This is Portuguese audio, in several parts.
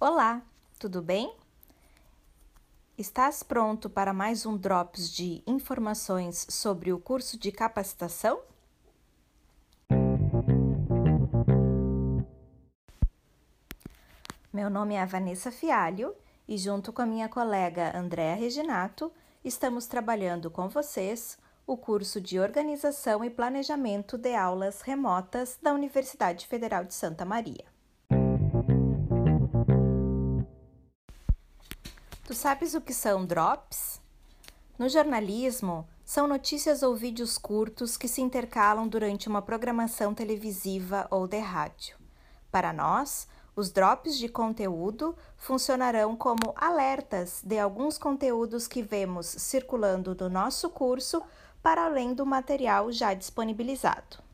Olá, tudo bem? Estás pronto para mais um Drops de informações sobre o curso de capacitação? Meu nome é Vanessa Fialho e, junto com a minha colega Andréa Reginato, estamos trabalhando com vocês o curso de Organização e Planejamento de Aulas Remotas da Universidade Federal de Santa Maria. Tu sabes o que são drops? No jornalismo, são notícias ou vídeos curtos que se intercalam durante uma programação televisiva ou de rádio. Para nós, os drops de conteúdo funcionarão como alertas de alguns conteúdos que vemos circulando no nosso curso para além do material já disponibilizado.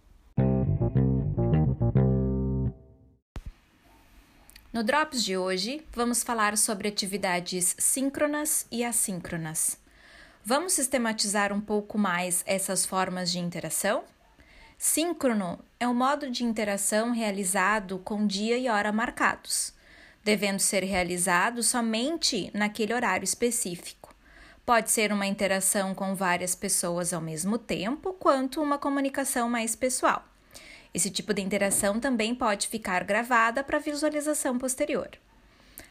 No Drops de hoje, vamos falar sobre atividades síncronas e assíncronas. Vamos sistematizar um pouco mais essas formas de interação? Síncrono é um modo de interação realizado com dia e hora marcados, devendo ser realizado somente naquele horário específico. Pode ser uma interação com várias pessoas ao mesmo tempo, quanto uma comunicação mais pessoal. Esse tipo de interação também pode ficar gravada para visualização posterior.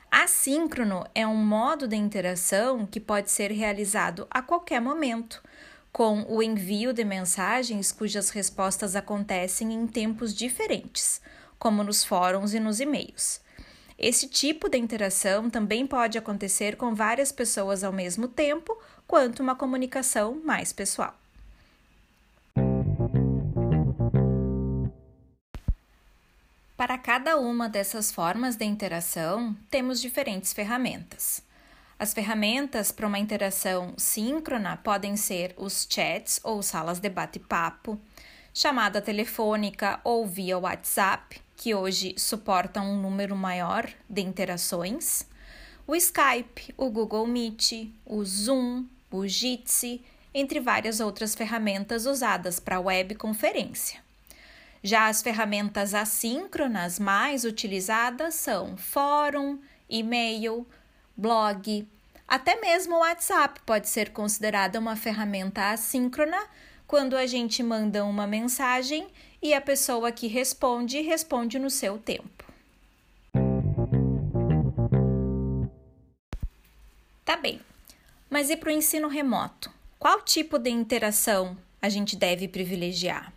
Assíncrono é um modo de interação que pode ser realizado a qualquer momento com o envio de mensagens cujas respostas acontecem em tempos diferentes, como nos fóruns e nos e-mails. Esse tipo de interação também pode acontecer com várias pessoas ao mesmo tempo, quanto uma comunicação mais pessoal. Para cada uma dessas formas de interação, temos diferentes ferramentas. As ferramentas para uma interação síncrona podem ser os chats ou salas de bate-papo, chamada telefônica ou via WhatsApp, que hoje suportam um número maior de interações, o Skype, o Google Meet, o Zoom, o Jitsi, entre várias outras ferramentas usadas para webconferência. Já as ferramentas assíncronas mais utilizadas são fórum, e-mail, blog, até mesmo o WhatsApp pode ser considerada uma ferramenta assíncrona quando a gente manda uma mensagem e a pessoa que responde responde no seu tempo. Tá bem, mas e para o ensino remoto? Qual tipo de interação a gente deve privilegiar?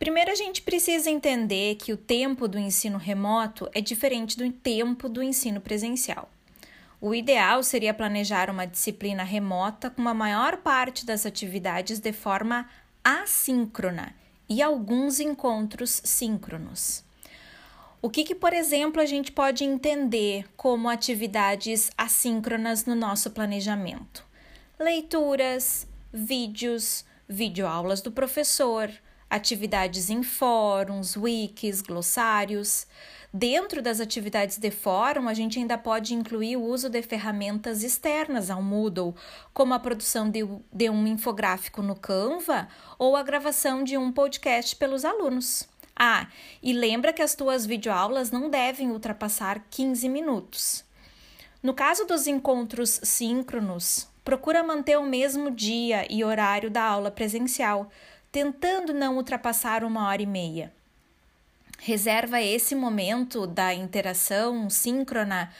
Primeiro, a gente precisa entender que o tempo do ensino remoto é diferente do tempo do ensino presencial. O ideal seria planejar uma disciplina remota com a maior parte das atividades de forma assíncrona e alguns encontros síncronos. O que, que, por exemplo, a gente pode entender como atividades assíncronas no nosso planejamento? Leituras, vídeos, videoaulas do professor, atividades em fóruns, wikis, glossários. Dentro das atividades de fórum, a gente ainda pode incluir o uso de ferramentas externas ao Moodle, como a produção de, de um infográfico no Canva ou a gravação de um podcast pelos alunos. Ah, e lembra que as tuas videoaulas não devem ultrapassar 15 minutos. No caso dos encontros síncronos, procura manter o mesmo dia e horário da aula presencial, tentando não ultrapassar uma hora e meia. Reserva esse momento da interação síncrona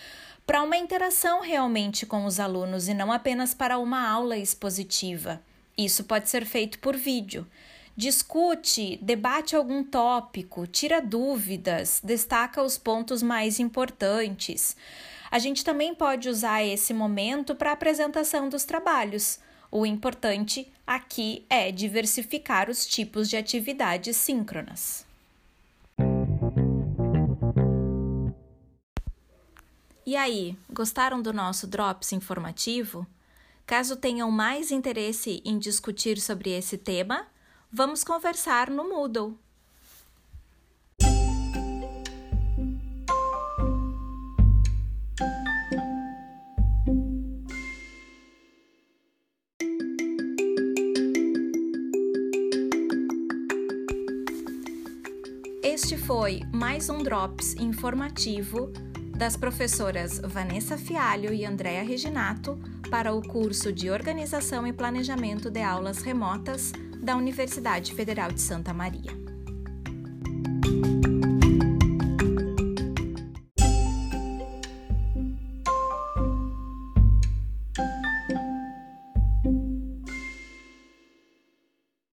para uma interação realmente com os alunos e não apenas para uma aula expositiva. Isso pode ser feito por vídeo. Discute, debate algum tópico, tira dúvidas, destaca os pontos mais importantes. A gente também pode usar esse momento para a apresentação dos trabalhos. O importante aqui é diversificar os tipos de atividades síncronas. E aí, gostaram do nosso Drops informativo? Caso tenham mais interesse em discutir sobre esse tema, vamos conversar no Moodle. Este foi mais um Drops informativo das professoras Vanessa Fialho e Andréa Reginato para o curso de Organização e Planejamento de Aulas Remotas da Universidade Federal de Santa Maria.